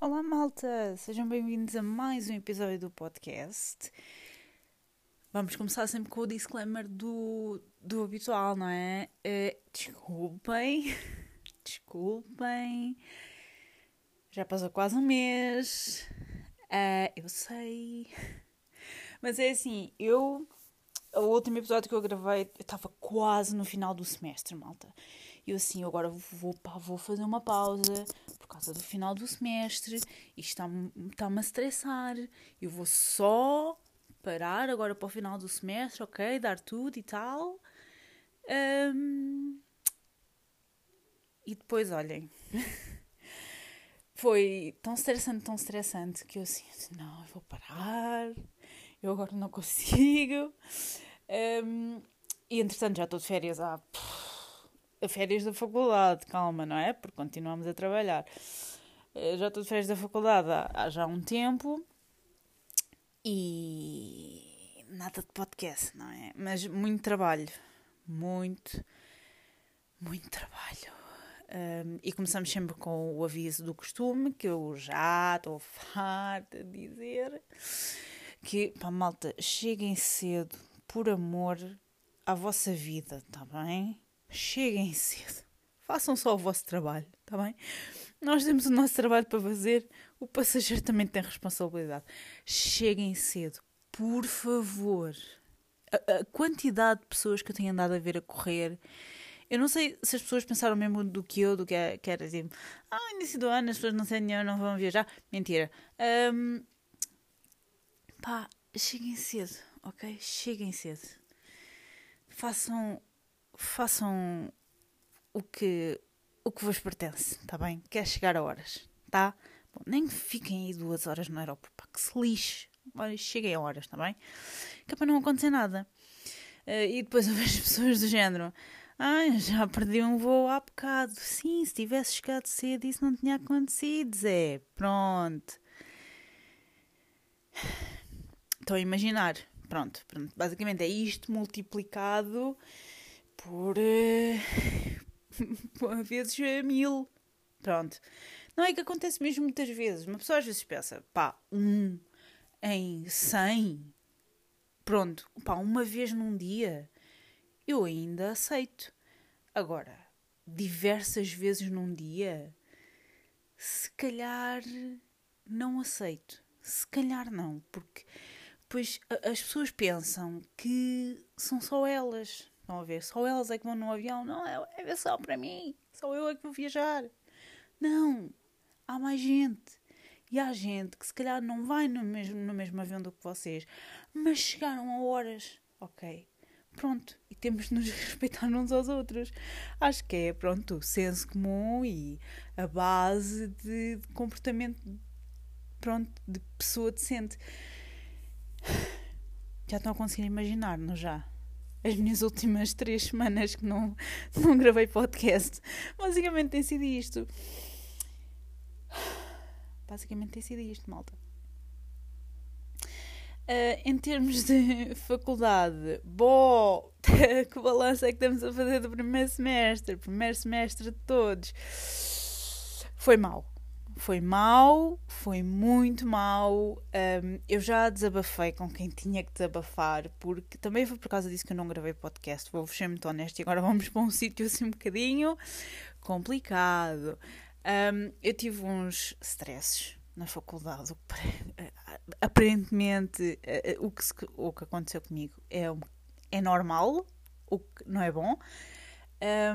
Olá, malta! Sejam bem-vindos a mais um episódio do podcast. Vamos começar sempre com o disclaimer do, do habitual, não é? Uh, desculpem, desculpem. Já passou quase um mês. Uh, eu sei. Mas é assim, eu. O último episódio que eu gravei, eu estava quase no final do semestre, malta. Eu assim, agora vou, vou fazer uma pausa por causa do final do semestre. Isto está-me está a estressar. Eu vou só parar agora para o final do semestre, ok? Dar tudo e tal. Um... E depois, olhem. Foi tão estressante, tão estressante que eu assim, não, eu vou parar. Eu agora não consigo. Um... E entretanto já estou de férias há férias da faculdade, calma, não é? Porque continuamos a trabalhar. Eh, já estou de férias da faculdade há, há já um tempo e nada de podcast, não é? Mas muito trabalho, muito, muito trabalho. Um, e começamos sempre com o aviso do costume, que eu já estou farta de dizer. Que, pá, malta, cheguem cedo, por amor à vossa vida, tá bem? Cheguem cedo. Façam só o vosso trabalho, está bem? Nós temos o nosso trabalho para fazer, o passageiro também tem responsabilidade. Cheguem cedo, por favor. A, a, quantidade de pessoas que eu tenho andado a ver a correr. Eu não sei se as pessoas pensaram mesmo do que eu, do que, é, era assim. Ah, início do ano as pessoas não têm dinheiro, não vão viajar. Mentira. Um, pá, cheguem cedo, ok? Cheguem cedo. Façam façam o que, o que vos pertence, está bem? Quer chegar a horas, tá? Bom, nem fiquem aí duas horas no aeroporto, pá, que se lixe. cheguem a horas, está bem? Que é para não acontecer nada. Uh, e depois eu vejo pessoas do género. Ah, já perdi um voo há bocado. Sim, se tivesse chegado cedo isso não tinha acontecido, Zé. Pronto. Estou a imaginar. Pronto, pronto. Basicamente é isto multiplicado por. Uh, vezes uh, mil. Pronto. Não é que acontece mesmo muitas vezes. Uma pessoa às vezes pensa, pá, um em cem. Pronto, pá, uma vez num dia. Eu ainda aceito. Agora, diversas vezes num dia. Se calhar não aceito. Se calhar não, porque depois as pessoas pensam que são só elas. Estão a ver? Só elas é que vão no avião. Não, é, é só para mim. Só eu é que vou viajar. Não. Há mais gente. E há gente que se calhar não vai no mesmo, no mesmo avião do que vocês, mas chegaram a horas. Ok. Pronto. E temos de nos respeitar uns aos outros. Acho que é, pronto, o senso comum e a base de, de comportamento, pronto, de pessoa decente. Já estão a conseguir imaginar, não já? As minhas últimas três semanas que não, não gravei podcast. Basicamente tem sido isto. Basicamente tem sido isto, malta. Uh, em termos de faculdade, bom, que balanço é que estamos a fazer do primeiro semestre? Primeiro semestre de todos. Foi mal foi mau, foi muito mau. Um, eu já desabafei com quem tinha que desabafar, porque também foi por causa disso que eu não gravei podcast. Vou ser muito honesto e agora vamos para um sítio assim um bocadinho complicado. Um, eu tive uns stresses na faculdade. Aparentemente, o que, o que aconteceu comigo é, é normal, o que não é bom.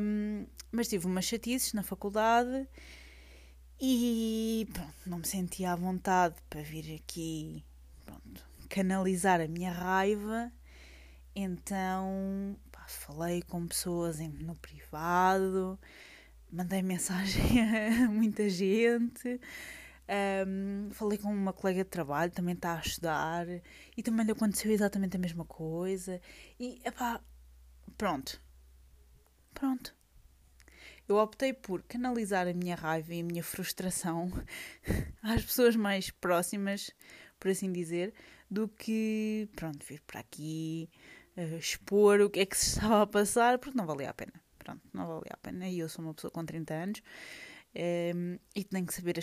Um, mas tive umas chatices na faculdade e pronto, não me sentia à vontade para vir aqui pronto, canalizar a minha raiva. Então pá, falei com pessoas no privado, mandei mensagem a muita gente. Um, falei com uma colega de trabalho, também está a estudar, e também lhe aconteceu exatamente a mesma coisa. E epá, pronto. Pronto eu optei por canalizar a minha raiva e a minha frustração às pessoas mais próximas, por assim dizer, do que, pronto, vir para aqui uh, expor o que é que se estava a passar, porque não valia a pena. Pronto, não valia a pena. E eu sou uma pessoa com 30 anos Um, e tenho que saber,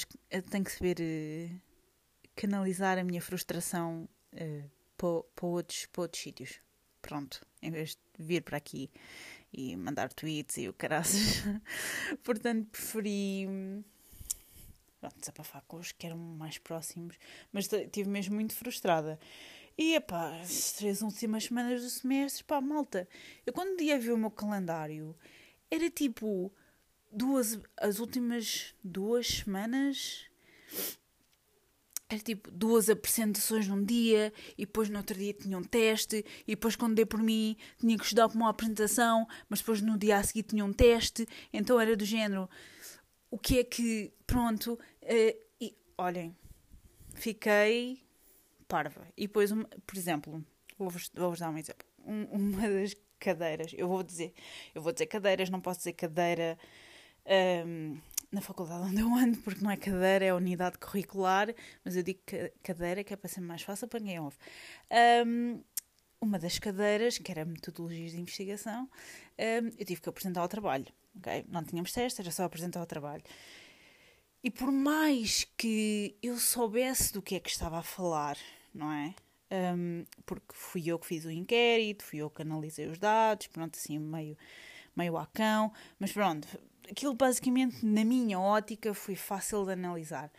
tenho que saber uh, canalizar a minha frustração para, outros, para outros sítios. Pronto, em vez de vir para aqui e mandar tweets e o caraças. Portanto, preferi pronto, desabafar com os que eram mais próximos, mas estive mesmo muito frustrada. E epá, as três últimas semanas do semestre, pá, malta, eu quando ia ver o meu calendário, era tipo duas, as últimas duas semanas era tipo duas apresentações num dia e depois no outro dia tinha um teste e depois quando dei por mim tinha que estudar para uma apresentação, mas depois no dia a seguir tinha um teste, então era do género o que é que, pronto, uh, e olhem, fiquei parva. E depois, por exemplo, vou-vos vou dar um exemplo. Um, uma das cadeiras, eu vou dizer, eu vou dizer cadeiras, não posso dizer cadeira um, na faculdade onde eu ando, porque não é cadeira, é unidade curricular, mas eu digo cadeira que é para ser mais fácil para quem ouve. Um, uma das cadeiras, que era metodologias de investigação, um, eu tive que apresentar o trabalho. Okay? Não tínhamos teste, era só apresentar o trabalho. E por mais que eu soubesse do que é que estava a falar, não é? Um, porque fui eu que fiz o inquérito, fui eu que analisei os dados, pronto, assim, meio, meio a cão, mas pronto, aquilo basicamente, na minha ótica, foi fácil de analisar.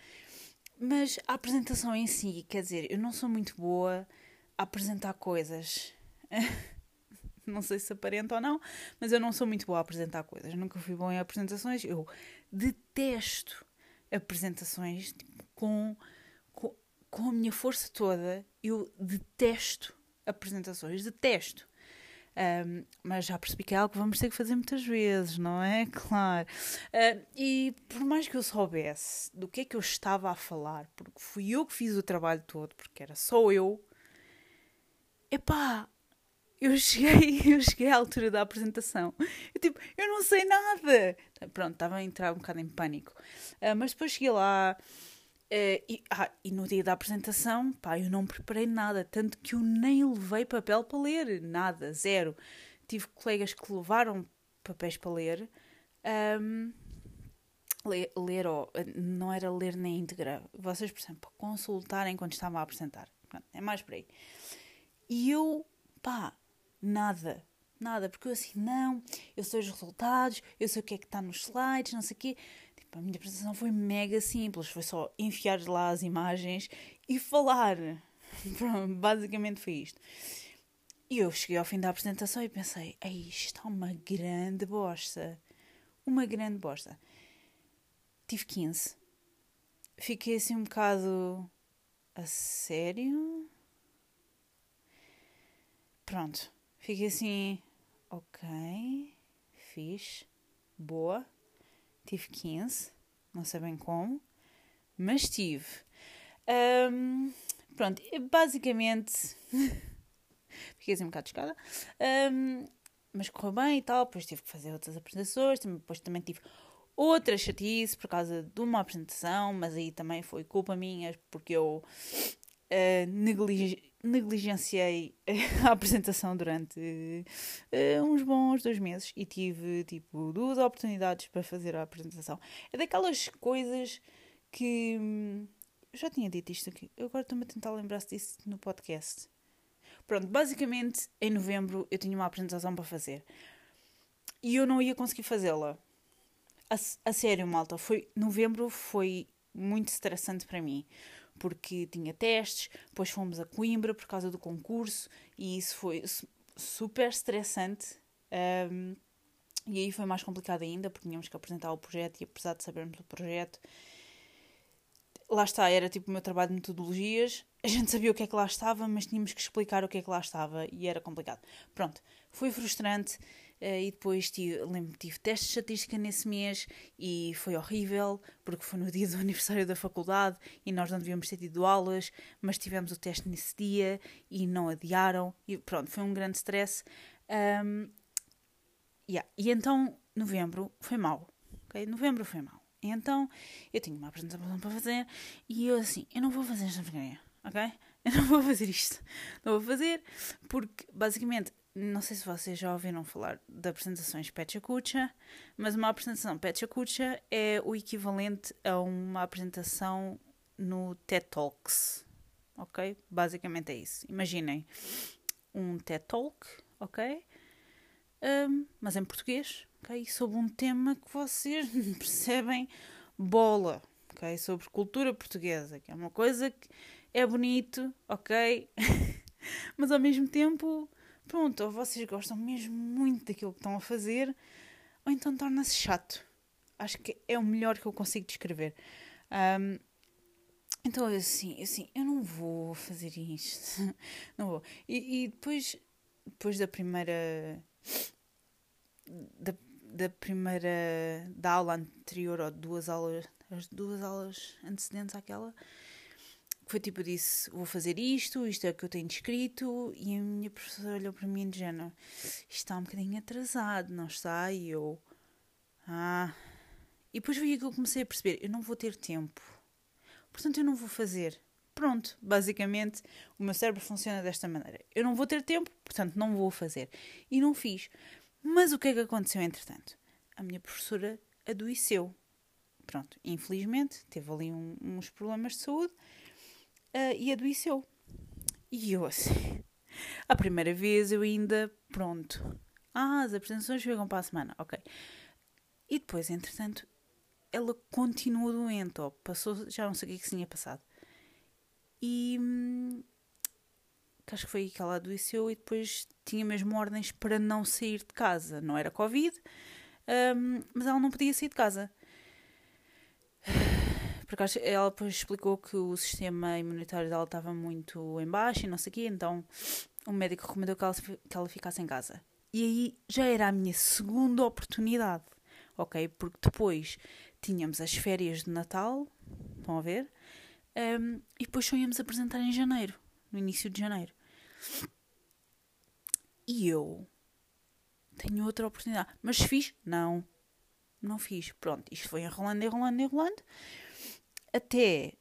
Mas a apresentação em si, quer dizer, eu não sou muito boa a apresentar coisas. não sei se aparenta ou não, mas eu não sou muito boa a apresentar coisas. Nunca fui boa em apresentações. Eu detesto apresentações tipo, com, com, com a minha força toda. Eu detesto apresentações, detesto. Um, mas já percebi que é algo que vamos ter que fazer muitas vezes, não é? Claro. Uh, e por mais que eu soubesse do que é que eu estava a falar, porque fui eu que fiz o trabalho todo, porque era só eu, epá, eu cheguei, eu cheguei à altura da apresentação. Eu tipo, eu não sei nada. Pronto, estava a entrar um bocado em pânico. Uh, mas depois cheguei lá uh, e, ah, e no dia da apresentação, pá, eu não preparei nada. Tanto que eu nem levei papel para ler. Nada, zero. Tive colegas que levaram papéis para ler. Um, ler, ler ou, não era ler na íntegra. Vocês, por exemplo, consultarem quando estavam a apresentar. Pronto, é mais por aí. E eu, pá, nada. Nada, porque eu assim, não, eu sei os resultados, eu sei o que é que está nos slides, não sei o quê. A minha apresentação foi mega simples, foi só enfiar lá as imagens e falar. Pronto, basicamente foi isto. E eu cheguei ao fim da apresentação e pensei, ei, isto está uma grande bosta. Uma grande bosta. Tive 15. Fiquei assim um bocado a sério. Pronto. Fiquei assim, ok, fiz, boa, tive 15, não sei bem como, mas tive. Um, pronto, basicamente, fiquei assim um bocado escada, um, mas correu bem e tal, depois tive que fazer outras apresentações, depois também tive outra chatice por causa de uma apresentação, mas aí também foi culpa minha, porque eu uh, negligenciei a apresentação durante uh, uns bons dois meses e tive tipo duas oportunidades para fazer a apresentação. É daquelas coisas que hum, eu já tinha dito isto aqui, eu agora estou-me a tentar lembrar-se disso no podcast. Pronto, basicamente em novembro eu tinha uma apresentação para fazer e eu não ia conseguir fazê-la. A, a sério, malta, foi novembro foi muito estressante para mim porque tinha testes, depois fomos a Coimbra por causa do concurso e isso foi super estressante. Um, e aí foi mais complicado ainda, porque tínhamos que apresentar o projeto e apesar de sabermos o projeto, lá está, era tipo o meu trabalho de metodologias, a gente sabia o que é que lá estava, mas tínhamos que explicar o que é que lá estava e era complicado. Pronto, foi frustrante, e depois tive, lembro, tive testes de estatística nesse mês e foi horrível, porque foi no dia do aniversário da faculdade e nós não devíamos ter tido aulas, mas tivemos o teste nesse dia e não adiaram. E pronto, foi um grande stress. Um, yeah. E então, novembro foi mau. Okay? Novembro foi mau. E então, eu tinha uma apresentação para fazer e eu assim, eu não vou fazer esta vergonha, ok? Eu não vou fazer isto. Não vou fazer porque, basicamente, não sei se vocês já ouviram falar de apresentações Pecha mas uma apresentação Pecha é o equivalente a uma apresentação no TED Talks, ok? Basicamente é isso. Imaginem um TED Talk, ok? Um, mas em português, ok? Sobre um tema que vocês percebem bola, ok? Sobre cultura portuguesa, que é uma coisa que é bonito, ok? mas ao mesmo tempo, pronto, ou vocês gostam mesmo muito daquilo que estão a fazer, ou então torna-se chato. Acho que é o melhor que eu consigo descrever. Um, então, assim, assim, eu não vou fazer isto. não vou. E, e depois, depois da primeira. Da, da primeira. da aula anterior, ou duas aulas. as duas aulas antecedentes àquela. Foi tipo, disse: vou fazer isto, isto é o que eu tenho escrito. E a minha professora olhou para mim de género: isto está um bocadinho atrasado, não está? E eu. Ah. E depois aí que eu comecei a perceber: eu não vou ter tempo portanto eu não vou fazer. Pronto, basicamente o meu cérebro funciona desta maneira. Eu não vou ter tempo, portanto não vou fazer. E não fiz. Mas o que é que aconteceu entretanto? A minha professora adoeceu. Pronto, infelizmente teve ali um, uns problemas de saúde uh, e adoeceu. E eu assim, a primeira vez eu ainda, pronto. Ah, as apresentações chegam para a semana, ok. E depois, entretanto, ela continua doente, ou passou, já não sei o que, é que se tinha passado. E hum, acho que foi aí que ela adoeceu e depois tinha mesmo ordens para não sair de casa. Não era Covid, um, mas ela não podia sair de casa. Porque ela depois explicou que o sistema imunitário dela estava muito em baixo e não sei o quê, então o médico recomendou que ela, que ela ficasse em casa. E aí já era a minha segunda oportunidade, ok? Porque depois tínhamos as férias de Natal, estão a ver? Um, e depois só íamos apresentar em janeiro, no início de janeiro. E eu tenho outra oportunidade. Mas fiz? Não. Não fiz. Pronto, isto foi enrolando, enrolando, enrolando. Até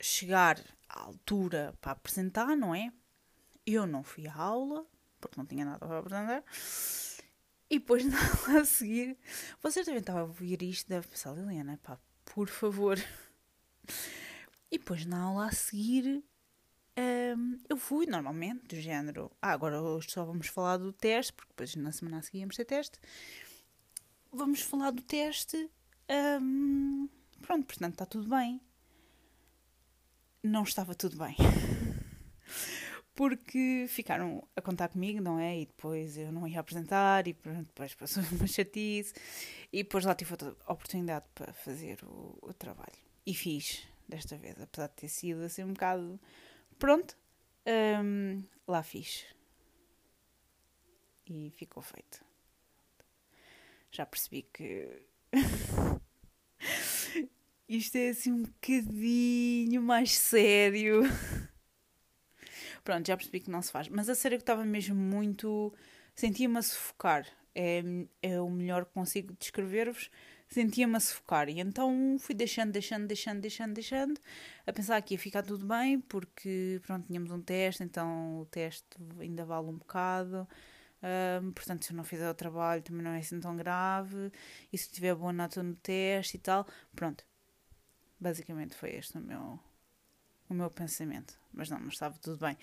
chegar à altura para apresentar, não é? Eu não fui à aula, porque não tinha nada para apresentar. E depois na aula a seguir, vocês devem estar a ouvir isto, deve pensar, Liliana, pá, por favor. E depois na aula a seguir, um, eu fui normalmente, do género, ah, agora hoje só vamos falar do teste, porque depois na semana a seguir vamos ter teste. Vamos falar do teste. Um, pronto, portanto está tudo bem. Não estava tudo bem porque ficaram a contar comigo, não é? E depois eu não ia apresentar e depois passou uma chatice e depois lá tive outra oportunidade para fazer o, o, trabalho. E fiz desta vez, apesar de ter sido assim um bocado pronto, um, lá fiz. E ficou feito. Já percebi que isto é assim um bocadinho mais sério. Pronto, já percebi que não se faz. Mas a sério que estava mesmo muito. Sentia-me a sufocar. É, é o melhor que consigo descrever-vos. Sentia-me a sufocar. E então fui deixando, deixando, deixando, deixando, deixando. A pensar que ia ficar tudo bem, porque pronto, tínhamos um teste, então o teste ainda vale um bocado. Um, portanto, se eu não fizer o trabalho também não é assim tão grave. E se tiver boa nota no teste e tal, pronto. Basicamente foi este o meu, o meu pensamento. Mas não, mas estava tudo bem.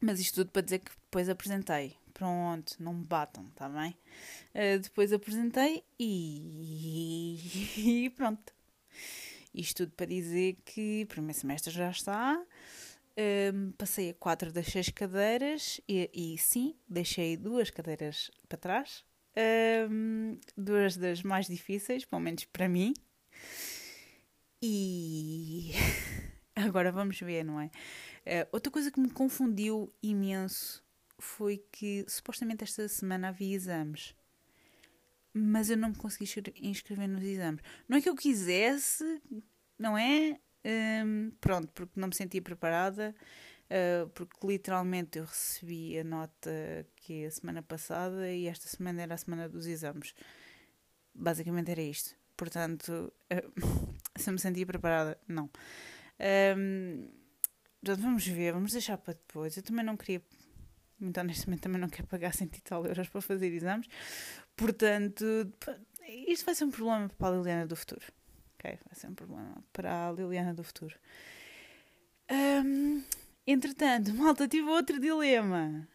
Mas isto tudo para dizer que depois apresentei. Pronto, não me batam, está bem? Uh, depois apresentei e... e pronto. Isto tudo para dizer que o primeiro semestre já está. Uh, passei a quatro das seis cadeiras e, e, sim, deixei duas cadeiras para trás. Uh, duas das mais difíceis, pelo menos para mim. E agora vamos ver, não é? Uh, outra coisa que me confundiu imenso foi que supostamente esta semana havia exames, mas eu não me consegui inscrever nos exames. Não é que eu quisesse, não é? Um, pronto, porque não me sentia preparada, uh, porque literalmente eu recebi a nota que a semana passada e esta semana era a semana dos exames. Basicamente era isto. Portanto, uh, se eu me sentia preparada, não. Um, vamos ver, vamos deixar para depois. Eu também não queria, muito honestamente, também não quero pagar 100 e tal euros para fazer exames. Portanto, isto vai ser um problema para a Liliana do futuro. Ok? Vai ser um problema para a Liliana do futuro. Um, entretanto, malta, tive outro dilema.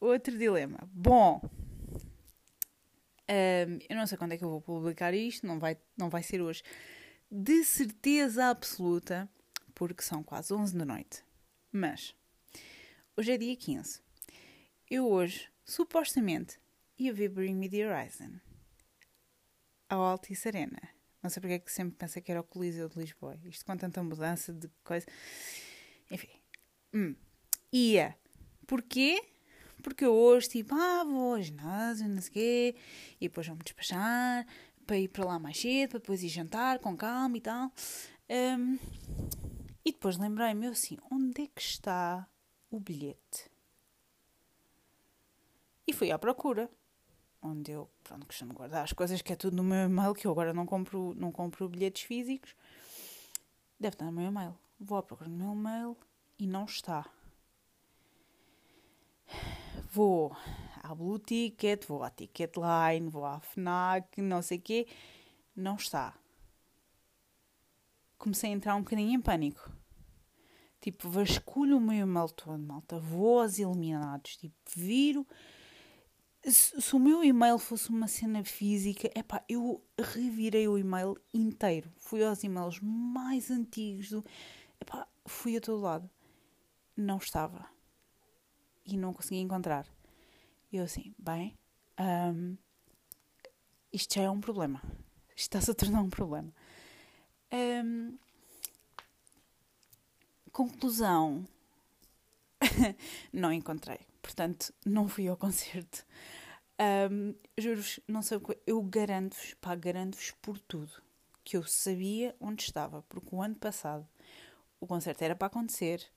Outro dilema. Bom, um, eu não sei quando é que eu vou publicar isto, não vai, não vai ser hoje. De certeza absoluta, porque são quase 11 da noite. Mas, hoje é dia 15. Eu hoje, supostamente, ia ver Bring Me the Horizon ao Altice Arena. Não sei porque é que sempre pensei que era o Coliseu de Lisboa. Isto com tanta mudança de coisa. Enfim. Hum. Ia. Porquê? Porque eu hoje, tipo, ah, vou ao ginásio, não sei o quê, e depois vou-me despachar para ir para lá mais cedo, para depois ir jantar com calma e tal. Um, e depois lembrei-me assim, onde é que está o bilhete? E fui à procura, onde eu, pronto, costumo guardar as coisas que é tudo no meu e-mail, que eu agora não compro, não compro bilhetes físicos. Deve estar no meu e-mail. Vou à procura no meu e-mail e não está. Vou à Blue Ticket, vou à Ticketline, vou à FNAC, não sei o quê. Não está. Comecei a entrar um bocadinho em pânico. Tipo, vasculho o meu e-mail todo, malta. Vou aos eliminados. Tipo, viro. Se, se, o meu e-mail fosse uma cena física, epá, eu revirei o e-mail inteiro. Fui aos e-mails mais antigos do. Epá, fui a todo lado. Não estava e não conseguia encontrar. E eu assim, bem, um, isto já é um problema. Isto está-se a tornar um problema. Um, conclusão, não encontrei. Portanto, não fui ao concerto. Um, Juro-vos, não sei o que. Eu garanto-vos, pá, garanto-vos por tudo que eu sabia onde estava, porque o ano passado o concerto era para acontecer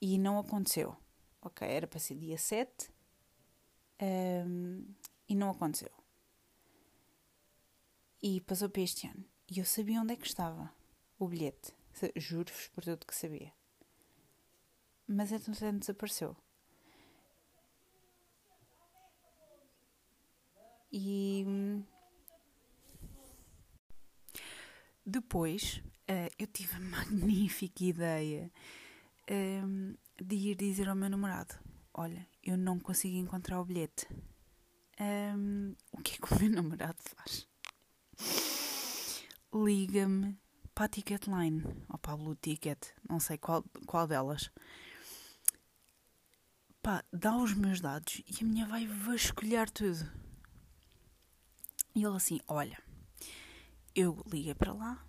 e não aconteceu. Ok, era para ser dia 7 um, e não aconteceu. E passou para este ano. E eu sabia onde é que estava o bilhete. Juro-vos por tudo que sabia. Mas entretanto desapareceu. E depois uh, eu tive a magnífica ideia um, de ir dizer ao meu namorado: Olha, eu não consigo encontrar o bilhete. Um, o que é que o meu namorado faz? Liga-me para a Ticketline ou para a Blue Ticket, não sei qual, qual delas. Pá, dá os meus dados e a minha vai vasculhar tudo. E ele assim: Olha, eu liguei para lá,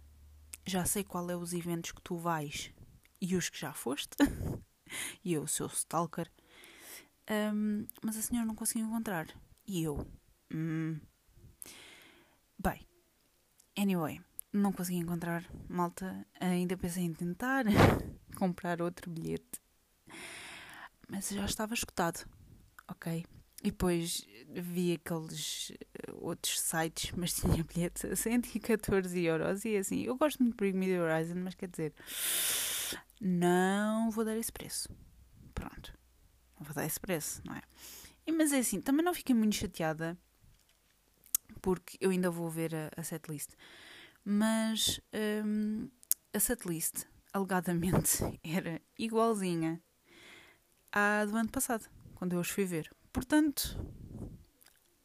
já sei qual é os eventos que tu vais e os que já foste. e eu, o seu stalker. Um, mas a senhora não conseguiu encontrar. E eu. Hum. Bem, anyway, não consegui encontrar. Malta, ainda pensei em tentar comprar outro bilhete. Mas já estava escutado. Ok? E depois vi aqueles eh, outros sites, mas tinha bilhete a 114 euros. E assim, eu gosto muito de Bring Me the Horizon, mas quer dizer, não vou dar esse preço. Pronto. Não vou dar esse preço, não é? E, mas é assim, também não fiquei muito chateada porque eu ainda vou ver a, a setlist. Mas um, a setlist, alegadamente, era igualzinha à do ano passado, quando eu os fui ver. Portanto,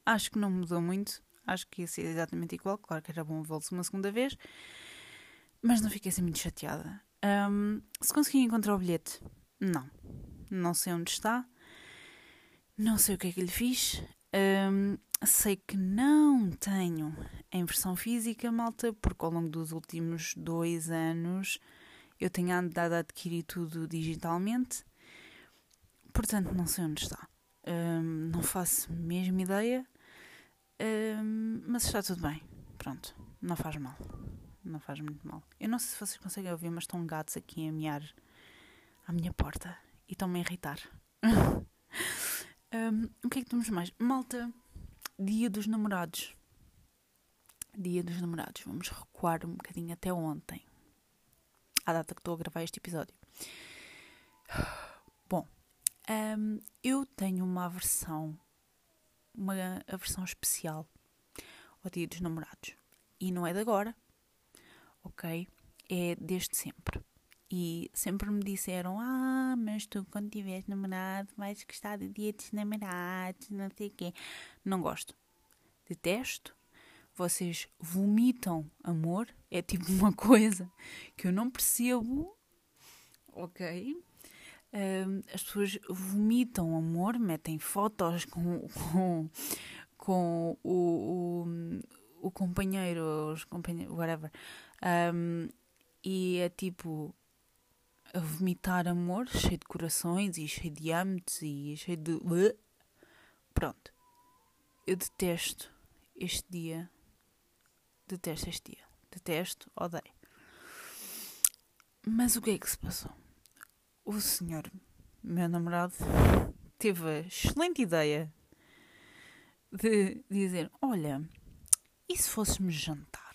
acho que não mudou muito. Acho que ia ser exatamente igual. Claro que era bom vê-los uma segunda vez. Mas não fiquei assim muito chateada. Um, se consegui encontrar o bilhete, não. Não sei onde está. Não sei o que é que lhe fiz. Um, sei que não tenho em versão física, malta, porque ao longo dos últimos dois anos eu tenho andado a adquirir tudo digitalmente. Portanto, não sei onde está. Um, não faço mesmo ideia. Mas está tudo bem. Pronto, não faz mal não faz muito mal. Eu não sei se vocês conseguem ouvir, mas estão gatos aqui a mear à minha porta e estão-me a irritar. um, o que é que temos mais? Malta, dia dos namorados. Dia dos namorados. Vamos recuar um bocadinho até ontem. À data que estou a gravar este episódio. Bom, um, eu tenho uma aversão, uma aversão especial ao dia dos namorados. E não é de agora, ok? É desde sempre. E sempre me disseram: Ah, mas tu, quando tiveres namorado, vais gostar do dia dos namorados, não sei o quê. Não gosto. Detesto. Vocês vomitam amor. É tipo uma coisa que eu não percebo, ok? As pessoas vomitam amor, metem fotos com, com, com o, o, o companheiro, os companheiros, whatever. Um, e é tipo a vomitar amor, cheio de corações e cheio de âmbitos e cheio de. Pronto. Eu detesto este dia. Detesto este dia. Detesto, odeio. Mas o que é que se passou? O senhor, meu namorado, teve a excelente ideia de dizer: Olha, e se fôssemos jantar?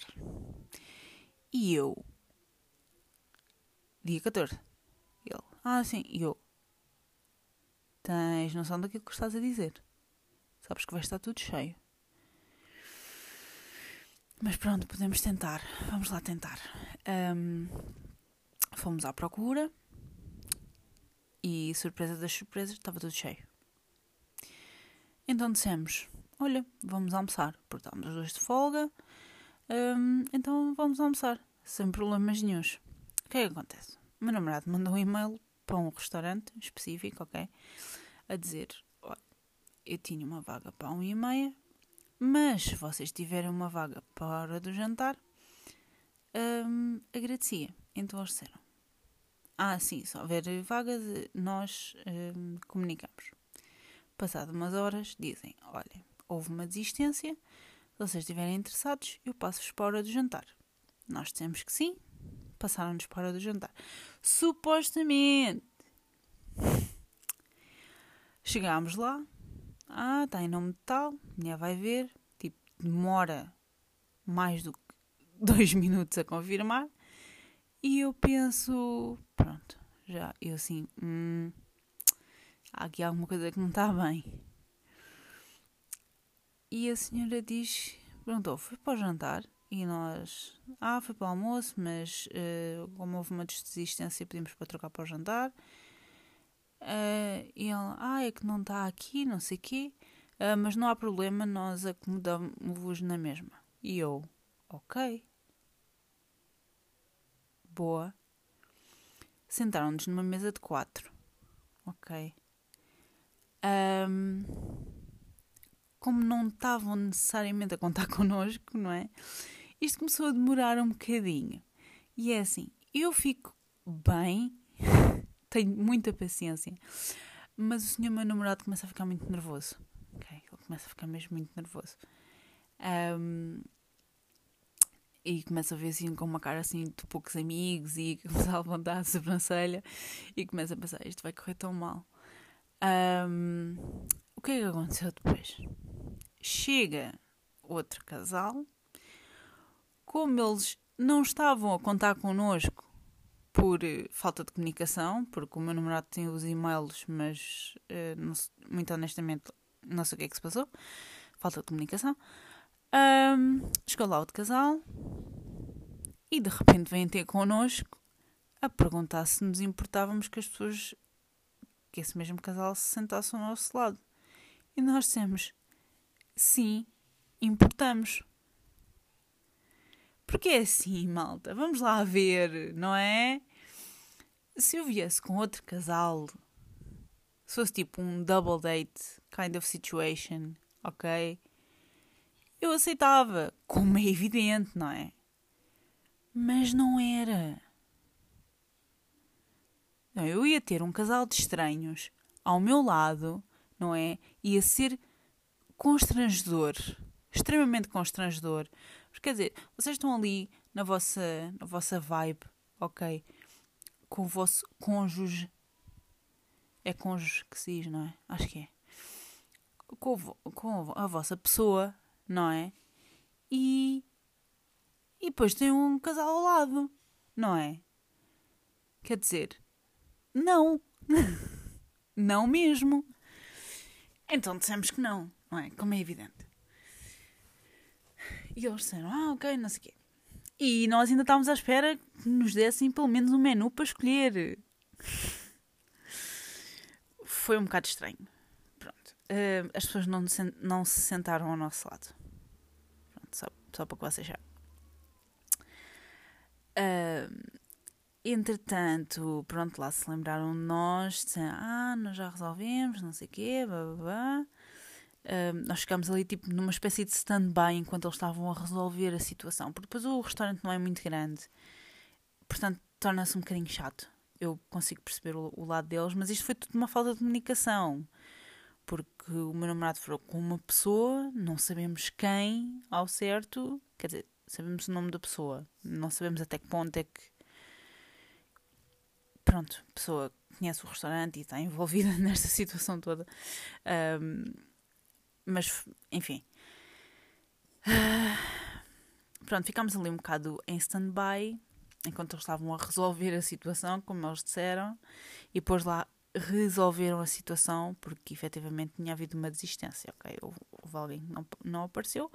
E eu, dia 14, ele, ah, sim, e eu, tens noção daquilo que estás a dizer? Sabes que vai estar tudo cheio. Mas pronto, podemos tentar. Vamos lá tentar. Um, fomos à procura e, surpresa das surpresas, estava tudo cheio. Então dissemos: Olha, vamos almoçar, porque estávamos os dois de folga, um, então vamos almoçar, sem problemas nenhums. O que é que acontece? O meu namorado mandou um e-mail para um restaurante específico, ok? A dizer: Olha, eu tinha uma vaga para um e meia, mas se vocês tiverem uma vaga para a hora do jantar, um, agradecia. Então eles disseram: Ah, sim, se houver vagas, nós um, comunicamos. Passado umas horas, dizem: Olha, houve uma desistência. Se vocês estiverem interessados, eu passo-vos para a hora do jantar. Nós dissemos que sim, passaram-nos para a hora do jantar. Supostamente. Chegámos lá. Ah, está em nome de tal. Mulher vai ver. Tipo, demora mais do que dois minutos a confirmar. E eu penso, pronto, já, eu assim, hum, há aqui alguma coisa que não está bem. E a senhora diz, perguntou, foi para o jantar? E nós, ah, foi para o almoço, mas uh, como houve uma desistência, pedimos para trocar para o jantar. Uh, e ele, ah, é que não está aqui, não sei o quê, uh, mas não há problema, nós acomodamos-vos na mesma. E eu, ok. Boa. Sentaram-nos numa mesa de quatro. Ok. Um, como não estavam necessariamente a contar connosco, não é? Isto começou a demorar um bocadinho. E é assim, eu fico bem, tenho muita paciência, mas o senhor meu namorado começa a ficar muito nervoso. Okay? Ele começa a ficar mesmo muito nervoso. Um, e começa a ver assim com uma cara assim de poucos amigos e começa a levantar a sobrancelha e começa a pensar, isto vai correr tão mal. Um, o que é que aconteceu depois? Chega outro casal, como eles não estavam a contar connosco por uh, falta de comunicação, porque o meu namorado tem os e-mails, mas uh, não, muito honestamente não sei o que é que se passou, falta de comunicação. Um, chegou lá outro casal e de repente vêm ter connosco a perguntar se nos importávamos que as pessoas, que esse mesmo casal se sentasse ao nosso lado. E nós dissemos: sim, importamos. Porque é assim, malta. Vamos lá ver, não é? Se eu viesse com outro casal, se fosse tipo um double date kind of situation, ok? Eu aceitava, como é evidente, não é? Mas não era. Não, eu ia ter um casal de estranhos ao meu lado, não é? Ia ser constrangedor, extremamente constrangedor. Porque, quer dizer, vocês estão ali na vossa, na vossa vibe, ok? Com o vosso cônjuge. É cônjuge que se diz, não é? Acho que é. Com, com a vossa pessoa, não é? E, e depois tem um casal ao lado, não é? Quer dizer, não, não mesmo. Então dissemos que não, não é? Como é evidente. E eles disseram, ah, ok, não sei o quê. E nós ainda estávamos à espera que nos dessem pelo menos um menu para escolher. Foi um bocado estranho. Pronto. Uh, as pessoas não, não se sentaram ao nosso lado. Pronto, só, só para que vocês já. Uh, entretanto, pronto, lá se lembraram de nós, disseram, ah, nós já resolvemos, não sei o quê, blá, blá, blá nós ficámos ali tipo numa espécie de stand-by enquanto eles estavam a resolver a situação, porque depois o restaurante não é muito grande, portanto torna-se um bocadinho chato. Eu consigo perceber o, o, lado deles, mas isto foi tudo uma falta de comunicação. Porque o meu namorado falou com uma pessoa, não sabemos quem ao certo, quer dizer, sabemos o nome da pessoa, não sabemos até que ponto é que. Pronto, a pessoa conhece o restaurante e está envolvida nesta situação toda. Um, mas, enfim. Pronto, ficámos ali um bocado em stand-by enquanto eles estavam a resolver a situação, como eles disseram, e depois lá resolveram a situação porque efetivamente tinha havido uma desistência, ok? Houve, houve alguém que não, não apareceu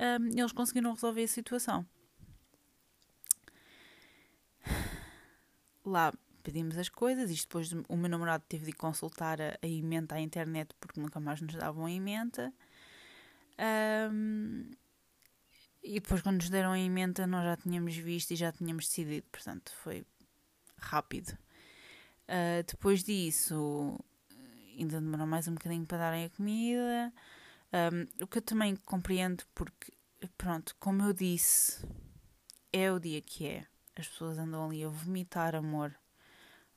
um, eles conseguiram resolver a situação. Lá pedimos as coisas, e depois o meu namorado teve de consultar a, a emenda à internet porque nunca mais nos davam a emenda. Um, e depois, quando nos deram a emenda, nós já tínhamos visto e já tínhamos decidido, portanto, foi rápido. Uh, depois disso, ainda demorou mais um bocadinho para darem a comida. Um, o que eu também compreendo, porque, pronto, como eu disse, é o dia que é. As pessoas andam ali a vomitar amor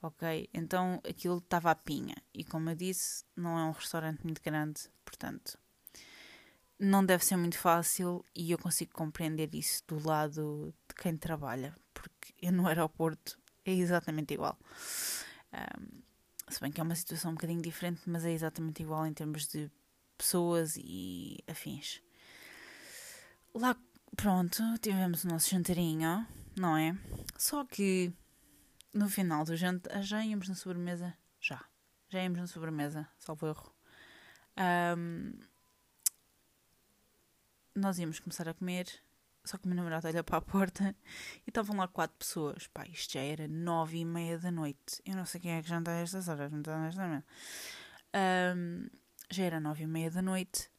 ok? Então aquilo estava à pinha. E como eu disse, não é um restaurante muito grande, portanto, não deve ser muito fácil e eu consigo compreender isso do lado de quem trabalha, porque eu no aeroporto é exatamente igual. Um, se bem que é uma situação um bocadinho diferente, mas é exatamente igual em termos de pessoas e afins. Lá, pronto, tivemos o nosso jantarinho, não é? Só que no final do jantar, já íamos na sobremesa? Já. Já íamos na sobremesa, salvo erro. Um, nós íamos começar a comer, só que o meu namorado olha para a porta e estavam lá quatro pessoas. Pá, isto já era nove e meia da noite. Eu não sei quem é que janta a estas horas, não está honestamente. Um, já era nove e meia da noite.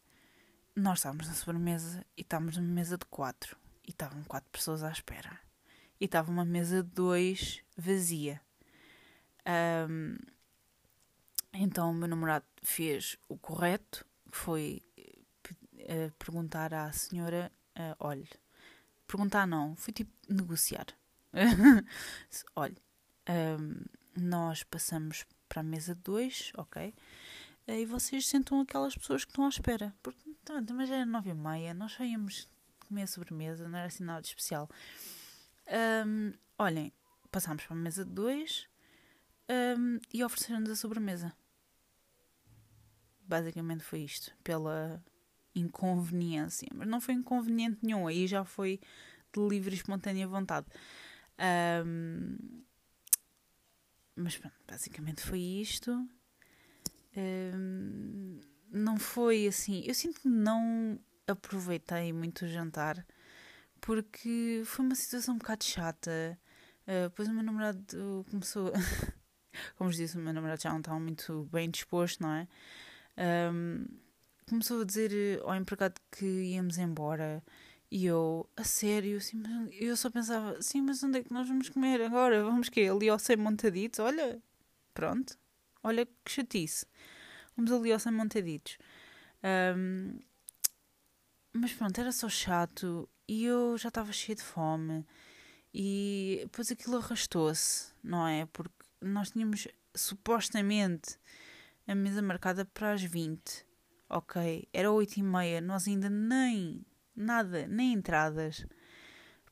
Nós estávamos na sobremesa e estávamos numa mesa de quatro. E estavam quatro pessoas à espera e estava uma mesa de dois vazia. Um, então o meu namorado fez o correto, foi uh, perguntar à senhora: uh, olhe, perguntar não, foi tipo negociar. olhe, um, nós passamos para a mesa de dois, ok? E vocês sentam aquelas pessoas que estão à espera. Porque já era nove e meia, nós só íamos comer sobremesa, não era assim nada de especial. Um, olhem, passámos para a mesa de dois um, e ofereceram-nos a sobremesa. Basicamente foi isto, pela inconveniência. Mas não foi inconveniente nenhum, aí já foi de livre e espontânea vontade. Um, mas pronto, basicamente foi isto. Um, não foi assim. Eu sinto que não aproveitei muito o jantar porque foi uma situação um bocado chata. Uh, depois o meu namorado começou. Como vos disse, o meu namorado já não estava muito bem disposto, não é? Um, começou a dizer ao empregado que íamos embora. E eu, a sério, eu só pensava, sim, mas onde é que nós vamos comer agora? Vamos que Ali ao Sem Montaditos? Olha, pronto, olha que chatice. Vamos ali ao Sem Montaditos. Um, mas pronto, era só chato e eu já estava cheia de fome. E depois aquilo arrastou-se, não é? Porque nós tínhamos supostamente a mesa marcada para as 20. Ok, era 8 e meia, nós ainda nem nada, nem entradas.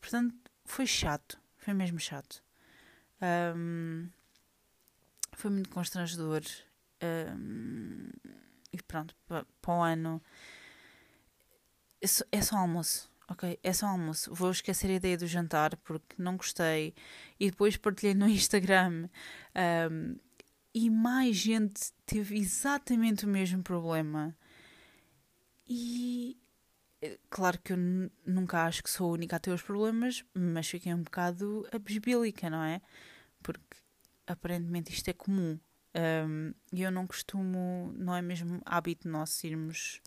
Portanto, foi chato, foi mesmo chato. Um, foi muito constrangedor. Um, e pronto, para, o ano é só, é só almoço. Ok, é só almoço. Vou esquecer a ideia do jantar porque não gostei. E depois partilhei no Instagram um, e mais gente teve exatamente o mesmo problema. E eh, claro que eu nunca acho que sou a única a ter os problemas, mas fiquei um bocado abisbílica, não é? Porque aparentemente isto é comum. E um, eu não costumo, não é mesmo hábito nosso irmos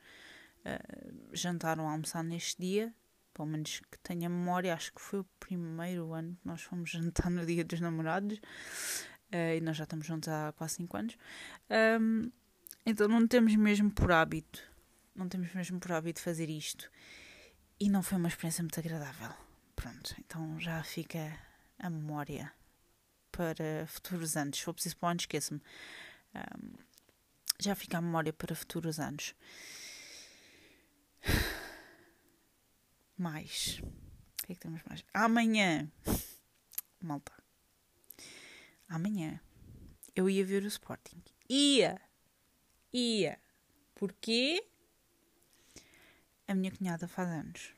uh, jantar ou almoçar neste dia, pelo menos que tenha memória, acho que foi o primeiro ano que nós fomos jantar no dia dos namorados. Uh, e nós já estamos juntos há quase 5 anos. Um, então não temos mesmo por hábito, não temos mesmo por hábito fazer isto. E não foi uma experiência muito agradável. Pronto, então já fica a memória para futuros anos. Se for preciso para esqueça-me. Um, já fica a memória para futuros anos. Mais. O que é que temos mais? Amanhã. Malta amanhã eu ia ver o Sporting. Ia! Ia! Porquê? A minha cunhada faz anos.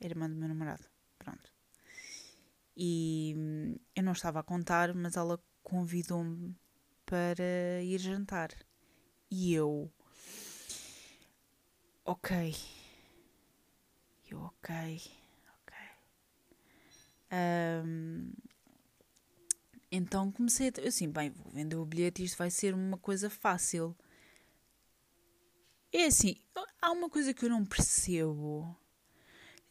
A irmã do meu namorado. Pronto. E hum, eu não estava a contar, mas ela convidou-me para ir jantar. E eu. Ok. Eu, ok. Ok. Um, então comecei a. Assim, bem, vou vender o bilhete isto vai ser uma coisa fácil. É assim, há uma coisa que eu não percebo.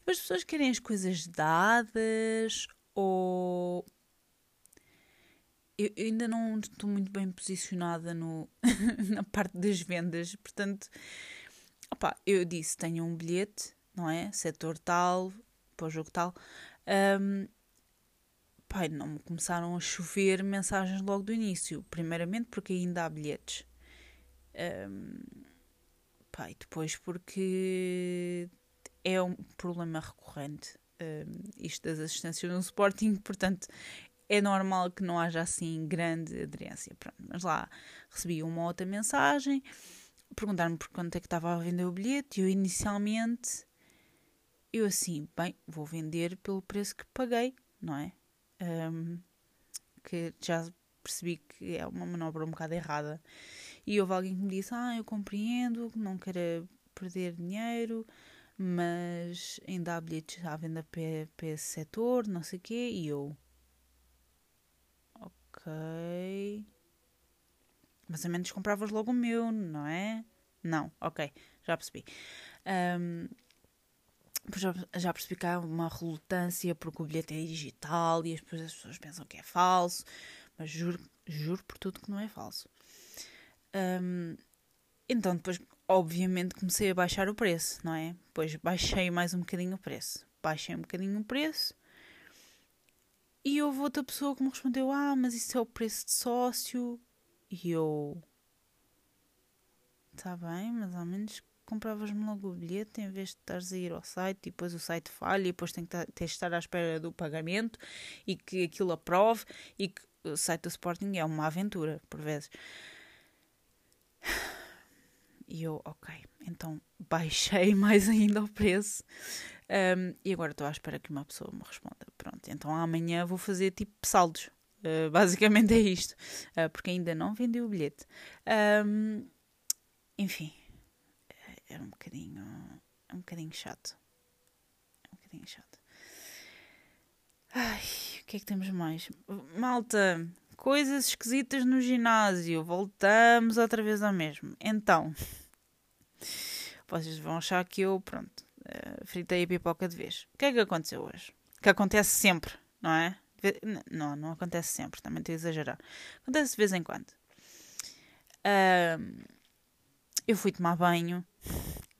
As pessoas querem as coisas dadas ou. Eu, eu ainda não estou muito bem posicionada no, na parte das vendas, portanto, opa, eu disse: tenho um bilhete, não é? Setor tal, para o jogo tal. Um, pai, não me começaram a chover mensagens logo do início. Primeiramente porque ainda há bilhetes. Um, pai, depois porque é um problema recorrente um, isto das assistências no Sporting, portanto é normal que não haja assim grande aderência. Pronto, mas lá recebi uma outra mensagem, perguntaram-me por quanto é que estava a vender o bilhete e eu inicialmente eu assim, bem, vou vender pelo preço que paguei, não é? um, que já percebi que é uma manobra um bocado errada. E houve alguém que me disse: Ah, eu compreendo, não quero perder dinheiro, mas ainda há bilhetes à venda para, esse setor, não sei o quê. E eu. Ok. Mas a menos compravas logo o meu, não é? Não, ok, já percebi. Um, já, percebi que há uma relutância porque o bilhete é digital e depois as pessoas pensam que é falso, mas juro, juro por tudo que não é falso. Um, então depois, obviamente, comecei a baixar o preço, não é? Depois baixei mais um bocadinho o preço. Baixei um bocadinho o preço e houve outra pessoa que me respondeu: Ah, mas isso é o preço de sócio. E eu. Está bem, mas ao menos compravas-me logo o bilhete em vez de estares a ir ao site e depois o site falha e depois tem que ter de estar à espera do pagamento e que aquilo aprove e que o site do Sporting é uma aventura, por vezes. E eu, ok, então baixei mais ainda o preço um, e agora estou à espera que uma pessoa me responda. Pronto, então amanhã vou fazer tipo saldos. Uh, basicamente é isto, uh, porque ainda não vendi o bilhete. Um, enfim, era um bocadinho. É um bocadinho chato. É um bocadinho chato. Ai, o que é que temos mais? Malta, coisas esquisitas no ginásio. Voltamos outra vez ao mesmo. Então, vocês vão achar que eu, pronto, uh, fritei a pipoca de vez. O que é que aconteceu hoje? Que acontece sempre, não é? Não, não acontece sempre, também estou a exagerar. Acontece de vez em quando. Eu fui tomar banho.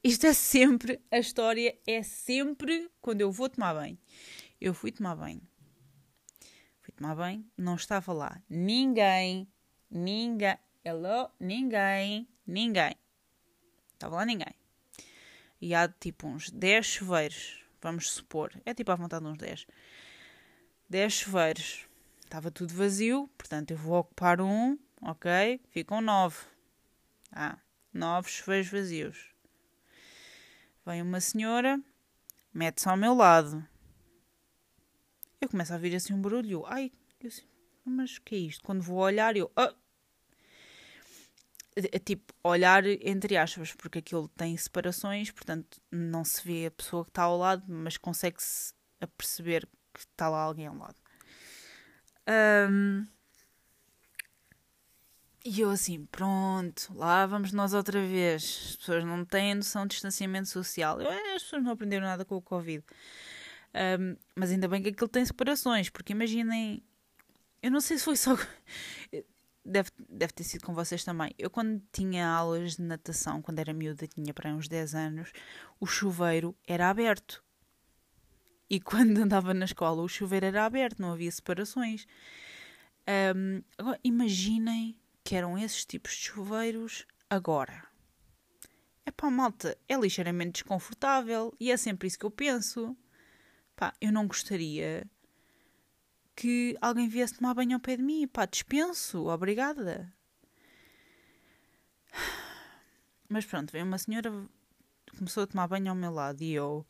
Isto é sempre, a história é sempre quando eu vou tomar banho. Eu fui tomar banho. Fui tomar banho, não estava lá ninguém, ninguém, hello, ninguém, ninguém. Estava lá ninguém. E há tipo uns 10 chuveiros, vamos supor. É tipo à vontade de uns 10. 10 chuveiros. Estava tudo vazio, portanto eu vou ocupar um, ok? Ficam 9. Ah, nove chuveiros vazios. Vem uma senhora, mete-se ao meu lado. Eu começo a ouvir assim um barulho. Ai, assim, mas o que é isto? Quando vou olhar, eu. Oh! é, tipo, olhar entre aspas, porque aquilo tem separações, portanto não se vê a pessoa que está ao lado, mas consegue-se perceber que está lá alguém ao lado. Um, e eu assim, pronto, lá vamos nós outra vez. As pessoas não têm noção de distanciamento social. Eu, as pessoas não aprenderam nada com o Covid. Um, mas ainda bem que aquilo tem separações, porque imaginem. Eu não sei se foi só. Deve, deve ter sido com vocês também. Eu, quando tinha aulas de natação, quando era miúda, tinha para uns 10 anos, o chuveiro era aberto. E quando andava na escola, o chuveiro era aberto, não havia separações. Um, agora, imaginem que eram esses tipos de chuveiros agora. É pá, malta, é ligeiramente desconfortável e é sempre isso que eu penso. Pá, eu não gostaria que alguém viesse tomar banho ao pé de mim. Pá, dispenso, obrigada. Mas pronto, veio uma senhora, começou a tomar banho ao meu lado e eu.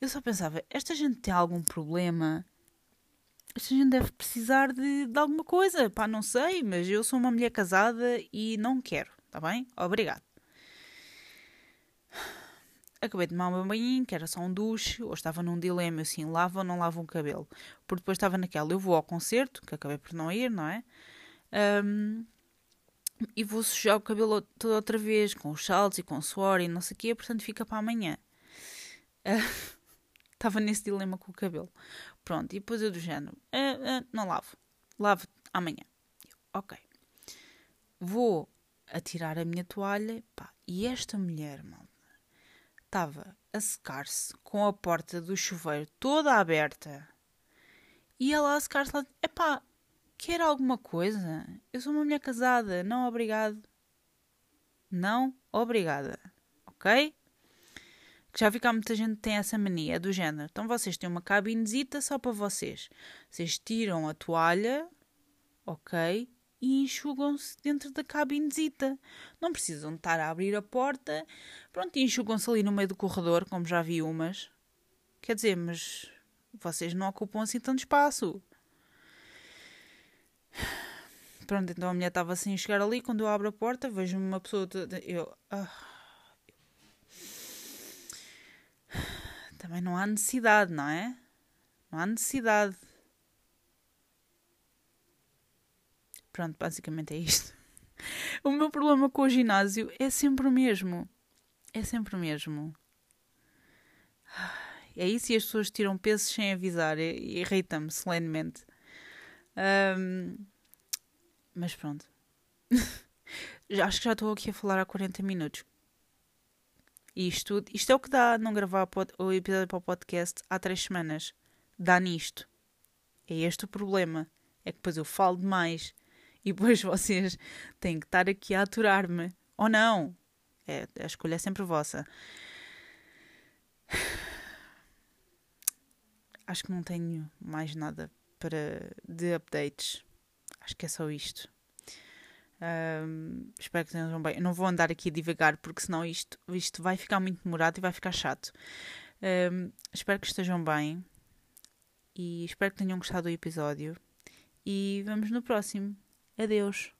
Eu só pensava, esta gente tem algum problema esta gente deve precisar de, de alguma coisa. Pá, não sei, mas eu sou uma mulher casada e não quero, tá bem? Obrigado. Acabei de tomar um banho, que era só um duche, ou estava num dilema assim, lava ou não lava um cabelo. Porque depois estava naquela, eu vou ao concerto, que acabei por não ir, não é? Um, e vou sujar o cabelo toda outra vez, com os saltos e com o suor e não sei o quê, portanto fica para amanhã. Uh, Estava nesse dilema com o cabelo. Pronto, e depois eu do género, ah, ah, não lavo, lavo amanhã. Eu, ok. Vou atirar a minha toalha, pá, e esta mulher, mal, estava a secar-se com a porta do chuveiro toda aberta. E ela a secar-se lá, epá, quer alguma coisa? Eu sou uma mulher casada, não obrigado. Não obrigada, ok? Que já há muita gente que tem essa mania do género. Então vocês têm uma cabinezita só para vocês. Vocês tiram a toalha, ok? E enxugam-se dentro da cabinezita. Não precisam estar a abrir a porta. Pronto, enxugam-se ali no meio do corredor, como já vi umas. Quer dizer, mas vocês não ocupam assim tanto espaço. Pronto, então a mulher estava assim a chegar ali. Quando eu abro a porta, vejo uma pessoa. Eu. Ah, também não há necessidade, não é? Não há necessidade. Pronto, basicamente é isto. O meu problema com o ginásio é sempre o mesmo. É sempre o mesmo. É isso e as pessoas tiram pesos sem avisar. Irrita-me solenemente. Um, mas pronto. Acho que já estou aqui a falar há 40 minutos. Isto, isto é o que dá não gravar o episódio para o podcast há três semanas. Dá nisto. É este o problema. É que depois eu falo demais e depois vocês têm que estar aqui a aturar-me. Ou não. É, a escolha é sempre vossa. Acho que não tenho mais nada para de updates. Acho que é só isto. Um, espero que estejam bem. Eu não vou andar aqui a divagar porque senão isto, isto vai ficar muito demorado e vai ficar chato. Um, espero que estejam bem e espero que tenham gostado do episódio. E vamos no próximo. Adeus.